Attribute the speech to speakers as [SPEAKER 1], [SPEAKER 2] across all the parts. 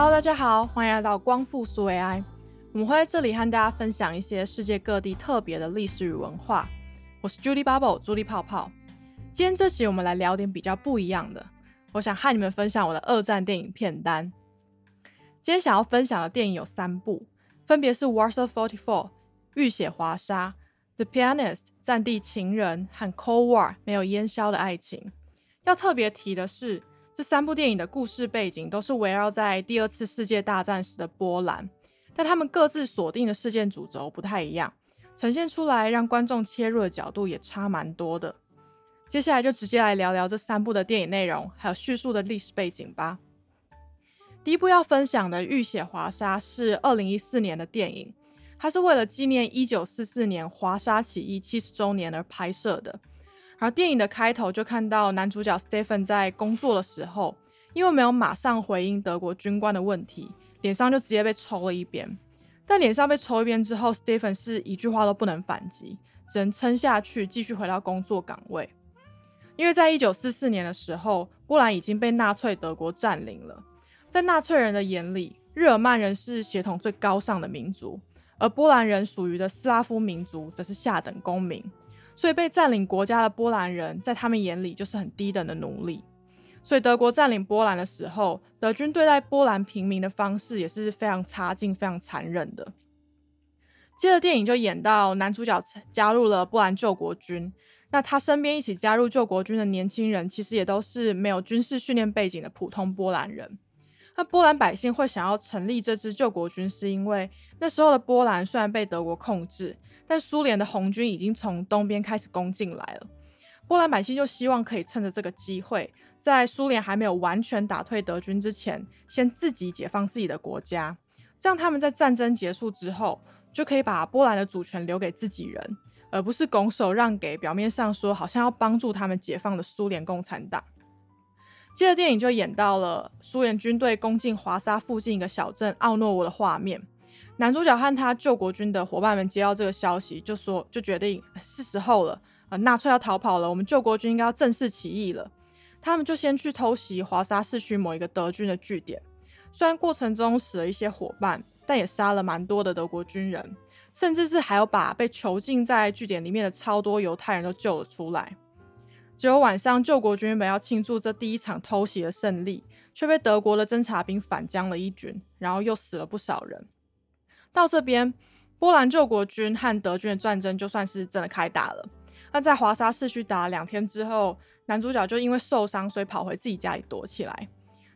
[SPEAKER 1] Hello，大家好，欢迎来到光复苏 AI。我们会在这里和大家分享一些世界各地特别的历史与文化。我是 Julie Bubble，朱莉泡泡。今天这集我们来聊点比较不一样的。我想和你们分享我的二战电影片单。今天想要分享的电影有三部，分别是《Warsaw Forty Four》浴血华沙，《The Pianist》战地情人和《Cold War》没有烟消的爱情。要特别提的是。这三部电影的故事背景都是围绕在第二次世界大战时的波兰，但他们各自锁定的事件主轴不太一样，呈现出来让观众切入的角度也差蛮多的。接下来就直接来聊聊这三部的电影内容，还有叙述的历史背景吧。第一部要分享的《浴血华沙》是二零一四年的电影，它是为了纪念一九四四年华沙起义七十周年而拍摄的。而电影的开头就看到男主角 Stephen 在工作的时候，因为没有马上回应德国军官的问题，脸上就直接被抽了一边。但脸上被抽一边之后，Stephen 是一句话都不能反击，只能撑下去，继续回到工作岗位。因为在一九四四年的时候，波兰已经被纳粹德国占领了。在纳粹人的眼里，日耳曼人是血统最高尚的民族，而波兰人属于的斯拉夫民族则是下等公民。所以被占领国家的波兰人，在他们眼里就是很低等的奴隶。所以德国占领波兰的时候，德军对待波兰平民的方式也是非常差劲、非常残忍的。接着电影就演到男主角加入了波兰救国军，那他身边一起加入救国军的年轻人，其实也都是没有军事训练背景的普通波兰人。那波兰百姓会想要成立这支救国军，是因为那时候的波兰虽然被德国控制。但苏联的红军已经从东边开始攻进来了，波兰百姓就希望可以趁着这个机会，在苏联还没有完全打退德军之前，先自己解放自己的国家，这样他们在战争结束之后，就可以把波兰的主权留给自己人，而不是拱手让给表面上说好像要帮助他们解放的苏联共产党。接着电影就演到了苏联军队攻进华沙附近一个小镇奥诺沃的画面。男主角和他救国军的伙伴们接到这个消息，就说就决定是时候了，呃，纳粹要逃跑了，我们救国军应该要正式起义了。他们就先去偷袭华沙市区某一个德军的据点，虽然过程中死了一些伙伴，但也杀了蛮多的德国军人，甚至是还有把被囚禁在据点里面的超多犹太人都救了出来。结果晚上救国军本要庆祝这第一场偷袭的胜利，却被德国的侦察兵反将了一军，然后又死了不少人。到这边，波兰救国军和德军的战争就算是真的开打了。那在华沙市区打了两天之后，男主角就因为受伤，所以跑回自己家里躲起来。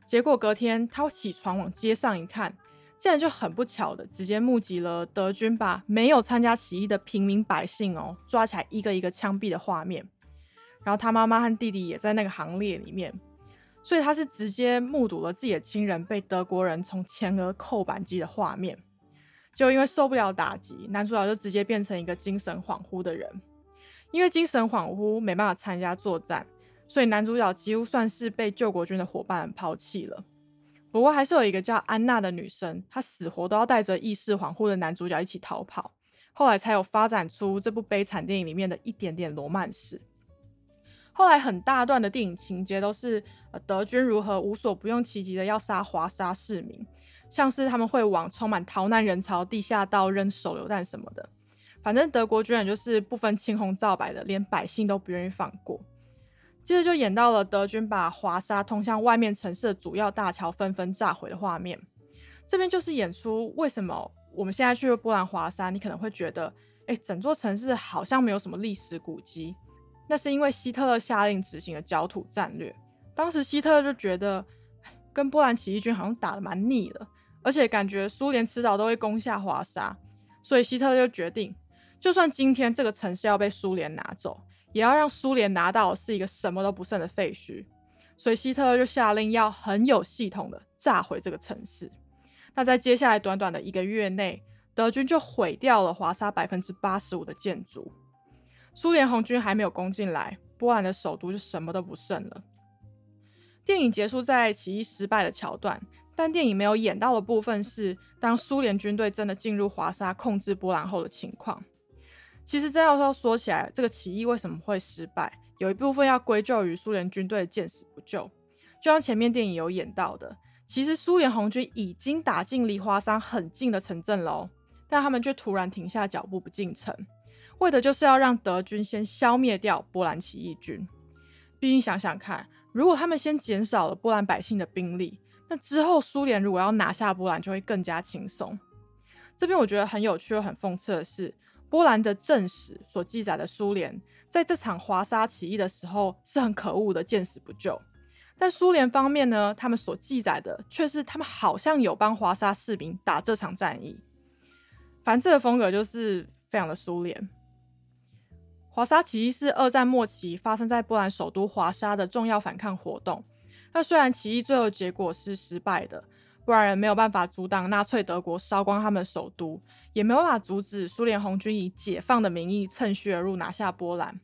[SPEAKER 1] 结果隔天他起床往街上一看，竟然就很不巧的直接目击了德军把没有参加起义的平民百姓哦抓起来一个一个枪毙的画面。然后他妈妈和弟弟也在那个行列里面，所以他是直接目睹了自己的亲人被德国人从前额扣扳机的画面。就因为受不了打击，男主角就直接变成一个精神恍惚的人。因为精神恍惚没办法参加作战，所以男主角几乎算是被救国军的伙伴抛弃了。不过还是有一个叫安娜的女生，她死活都要带着意识恍惚的男主角一起逃跑。后来才有发展出这部悲惨电影里面的一点点罗曼史。后来很大段的电影情节都是德军如何无所不用其极的要杀华沙市民。像是他们会往充满逃难人潮地下道扔手榴弹什么的，反正德国军人就是不分青红皂白的，连百姓都不愿意放过。接着就演到了德军把华沙通向外面城市的主要大桥纷纷炸毁的画面。这边就是演出为什么我们现在去波兰华沙，你可能会觉得，哎，整座城市好像没有什么历史古迹。那是因为希特勒下令执行的焦土战略。当时希特勒就觉得，跟波兰起义军好像打得蛮腻了。而且感觉苏联迟早都会攻下华沙，所以希特勒就决定，就算今天这个城市要被苏联拿走，也要让苏联拿到是一个什么都不剩的废墟。所以希特勒就下令要很有系统的炸毁这个城市。那在接下来短短的一个月内，德军就毁掉了华沙百分之八十五的建筑。苏联红军还没有攻进来，波兰的首都就什么都不剩了。电影结束在起义失败的桥段。但电影没有演到的部分是，当苏联军队真的进入华沙控制波兰后的情况。其实真要说说起来，这个起义为什么会失败，有一部分要归咎于苏联军队见死不救。就像前面电影有演到的，其实苏联红军已经打进离华沙很近的城镇喽，但他们却突然停下脚步不进城，为的就是要让德军先消灭掉波兰起义军。毕竟想想看，如果他们先减少了波兰百姓的兵力，那之后苏联如果要拿下波兰就会更加轻松。这边我觉得很有趣又很讽刺的是，波兰的正史所记载的苏联在这场华沙起义的时候是很可恶的，见死不救。但苏联方面呢，他们所记载的却是他们好像有帮华沙士兵打这场战役。反正这个风格就是非常的苏联。华沙起义是二战末期发生在波兰首都华沙的重要反抗活动。那虽然起义最后结果是失败的，波兰人没有办法阻挡纳粹德国烧光他们首都，也没有办法阻止苏联红军以解放的名义趁虚而入拿下波兰。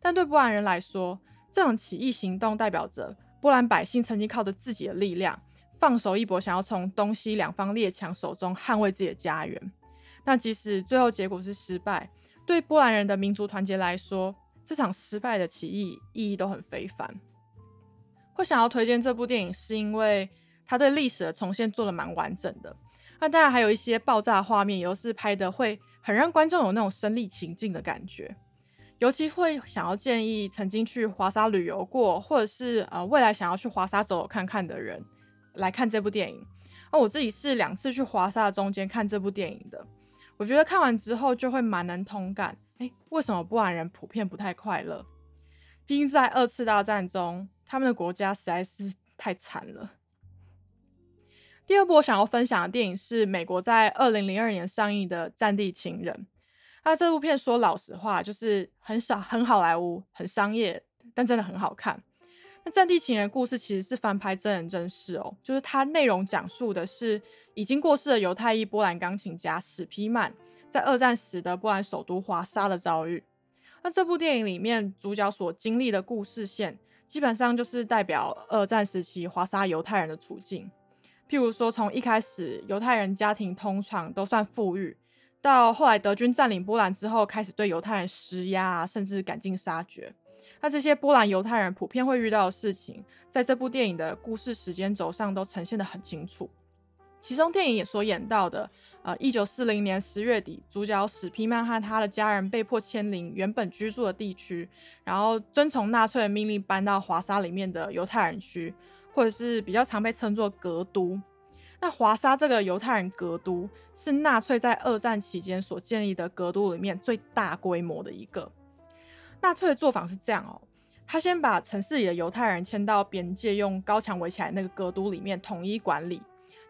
[SPEAKER 1] 但对波兰人来说，这场起义行动代表着。波兰百姓曾经靠着自己的力量放手一搏，想要从东西两方列强手中捍卫自己的家园。那即使最后结果是失败，对波兰人的民族团结来说，这场失败的起义意义都很非凡。会想要推荐这部电影，是因为它对历史的重现做的蛮完整的。那当然还有一些爆炸画面，又是拍的会很让观众有那种身临情境的感觉。尤其会想要建议曾经去华沙旅游过，或者是呃未来想要去华沙走走看看的人来看这部电影。那我自己是两次去华沙中间看这部电影的，我觉得看完之后就会蛮能同感。哎，为什么波兰人普遍不太快乐？毕竟在二次大战中，他们的国家实在是太惨了。第二部我想要分享的电影是美国在二零零二年上映的《战地情人》。那这部片说老实话，就是很少很好莱坞，很商业，但真的很好看。那《战地情人》故事其实是翻拍真人真事哦，就是它内容讲述的是已经过世的犹太裔波兰钢琴家史皮曼在二战时的波兰首都华沙的遭遇。那这部电影里面主角所经历的故事线，基本上就是代表二战时期华沙犹太人的处境。譬如说，从一开始犹太人家庭通常都算富裕。到后来，德军占领波兰之后，开始对犹太人施压，甚至赶尽杀绝。那这些波兰犹太人普遍会遇到的事情，在这部电影的故事时间轴上都呈现得很清楚。其中电影也所演到的，呃，一九四零年十月底，主角史皮曼和他的家人被迫迁离原本居住的地区，然后遵从纳粹的命令搬到华沙里面的犹太人区，或者是比较常被称作格都。那华沙这个犹太人格都，是纳粹在二战期间所建立的格都里面最大规模的一个。纳粹的做法是这样哦，他先把城市里的犹太人迁到边界，用高墙围起来那个格都里面统一管理，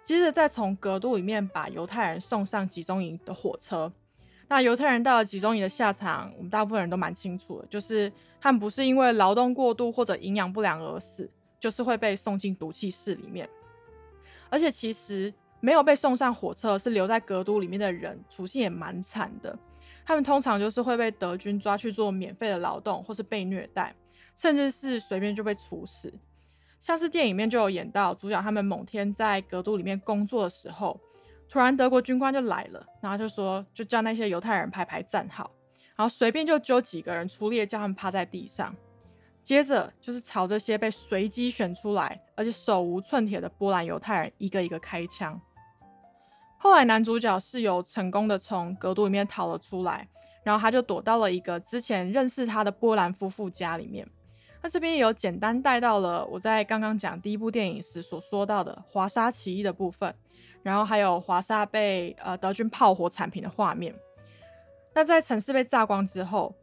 [SPEAKER 1] 接着再从格都里面把犹太人送上集中营的火车。那犹太人到了集中营的下场，我们大部分人都蛮清楚的，就是他们不是因为劳动过度或者营养不良而死，就是会被送进毒气室里面。而且其实没有被送上火车，是留在格都里面的人，处境也蛮惨的。他们通常就是会被德军抓去做免费的劳动，或是被虐待，甚至是随便就被处死。像是电影里面就有演到，主角他们某天在格都里面工作的时候，突然德国军官就来了，然后就说就叫那些犹太人排排站好，然后随便就揪几个人出列，叫他们趴在地上。接着就是朝这些被随机选出来，而且手无寸铁的波兰犹太人一个一个开枪。后来男主角是有成功的从格都里面逃了出来，然后他就躲到了一个之前认识他的波兰夫妇家里面。那这边也有简单带到了我在刚刚讲第一部电影时所说到的华沙起义的部分，然后还有华沙被呃德军炮火铲平的画面。那在城市被炸光之后。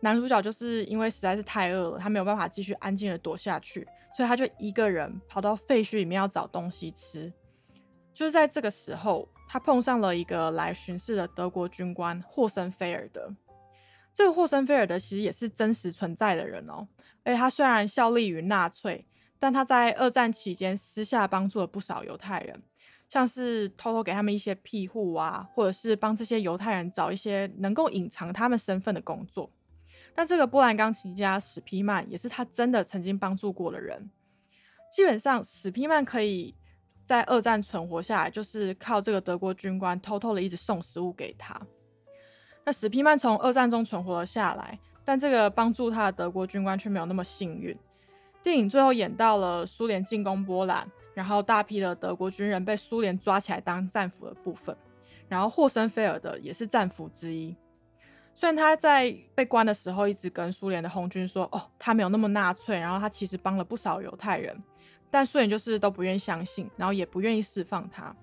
[SPEAKER 1] 男主角就是因为实在是太饿了，他没有办法继续安静的躲下去，所以他就一个人跑到废墟里面要找东西吃。就是在这个时候，他碰上了一个来巡视的德国军官霍森菲尔德。这个霍森菲尔德其实也是真实存在的人哦，而且他虽然效力于纳粹，但他在二战期间私下帮助了不少犹太人，像是偷偷给他们一些庇护啊，或者是帮这些犹太人找一些能够隐藏他们身份的工作。那这个波兰钢琴家史皮曼也是他真的曾经帮助过的人。基本上，史皮曼可以在二战存活下来，就是靠这个德国军官偷偷的一直送食物给他。那史皮曼从二战中存活了下来，但这个帮助他的德国军官却没有那么幸运。电影最后演到了苏联进攻波兰，然后大批的德国军人被苏联抓起来当战俘的部分。然后霍森菲尔德也是战俘之一。虽然他在被关的时候一直跟苏联的红军说：“哦，他没有那么纳粹，然后他其实帮了不少犹太人。”但苏联就是都不愿意相信，然后也不愿意释放他。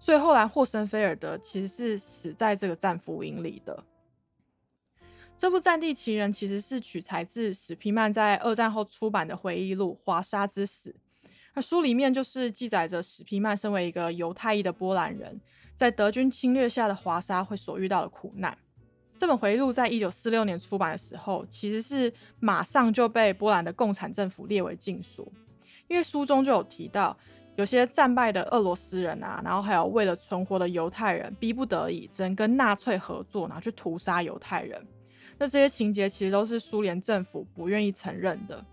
[SPEAKER 1] 所以后来霍森菲尔德其实是死在这个战俘营里的。这部《战地奇人》其实是取材自史皮曼在二战后出版的回忆录《华沙之死》。那书里面就是记载着史皮曼身为一个犹太裔的波兰人，在德军侵略下的华沙会所遇到的苦难。这本回忆录在一九四六年出版的时候，其实是马上就被波兰的共产政府列为禁书，因为书中就有提到，有些战败的俄罗斯人啊，然后还有为了存活的犹太人，逼不得已只能跟纳粹合作，然后去屠杀犹太人。那这些情节其实都是苏联政府不愿意承认的。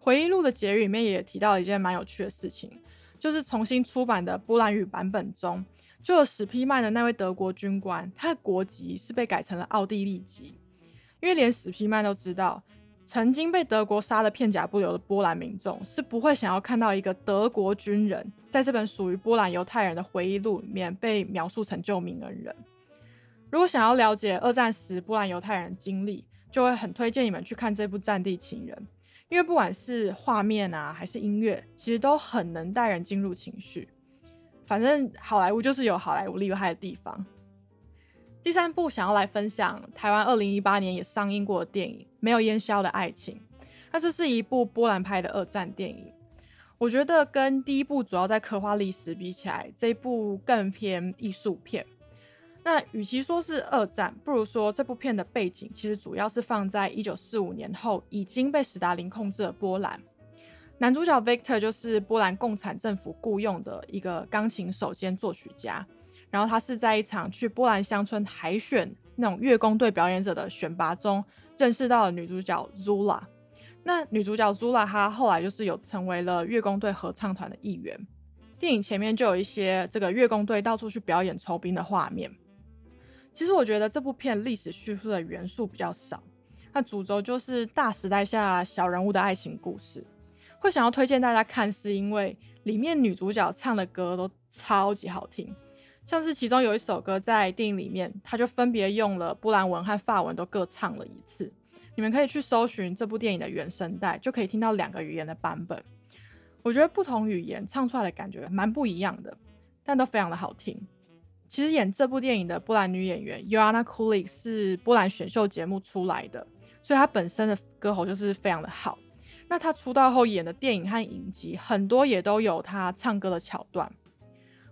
[SPEAKER 1] 回忆录的结语里面也提到一件蛮有趣的事情，就是重新出版的波兰语版本中。就有史皮曼的那位德国军官，他的国籍是被改成了奥地利籍，因为连史皮曼都知道，曾经被德国杀的片甲不留的波兰民众是不会想要看到一个德国军人在这本属于波兰犹太人的回忆录里面被描述成救命恩人。如果想要了解二战时波兰犹太人经历，就会很推荐你们去看这部《战地情人》，因为不管是画面啊，还是音乐，其实都很能带人进入情绪。反正好莱坞就是有好莱坞厉害的地方。第三部想要来分享台湾二零一八年也上映过的电影《没有烟硝的爱情》，那这是一部波兰拍的二战电影。我觉得跟第一部主要在刻画历史比起来，这部更偏艺术片。那与其说是二战，不如说这部片的背景其实主要是放在一九四五年后已经被史达林控制的波兰。男主角 Victor 就是波兰共产政府雇佣的一个钢琴手兼作曲家，然后他是在一场去波兰乡村海选那种乐工队表演者的选拔中认识到了女主角 Zula。那女主角 Zula 她后来就是有成为了乐工队合唱团的一员。电影前面就有一些这个乐工队到处去表演抽兵的画面。其实我觉得这部片历史叙述的元素比较少，那主轴就是大时代下小人物的爱情故事。会想要推荐大家看，是因为里面女主角唱的歌都超级好听，像是其中有一首歌在电影里面，她就分别用了波兰文和法文都各唱了一次。你们可以去搜寻这部电影的原声带，就可以听到两个语言的版本。我觉得不同语言唱出来的感觉蛮不一样的，但都非常的好听。其实演这部电影的波兰女演员 Joanna Kulik 是波兰选秀节目出来的，所以她本身的歌喉就是非常的好。那她出道后演的电影和影集很多也都有她唱歌的桥段。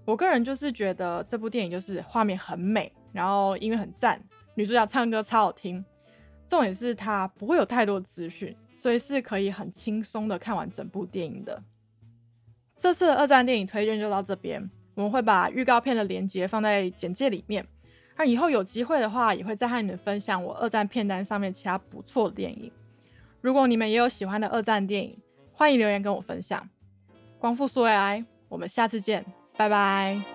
[SPEAKER 1] 我个人就是觉得这部电影就是画面很美，然后音乐很赞，女主角唱歌超好听。重点是它不会有太多资讯，所以是可以很轻松的看完整部电影的。这次的二战电影推荐就到这边，我们会把预告片的连接放在简介里面。那以后有机会的话，也会再和你们分享我二战片单上面其他不错的电影。如果你们也有喜欢的二战电影，欢迎留言跟我分享。光复苏维埃，我们下次见，拜拜。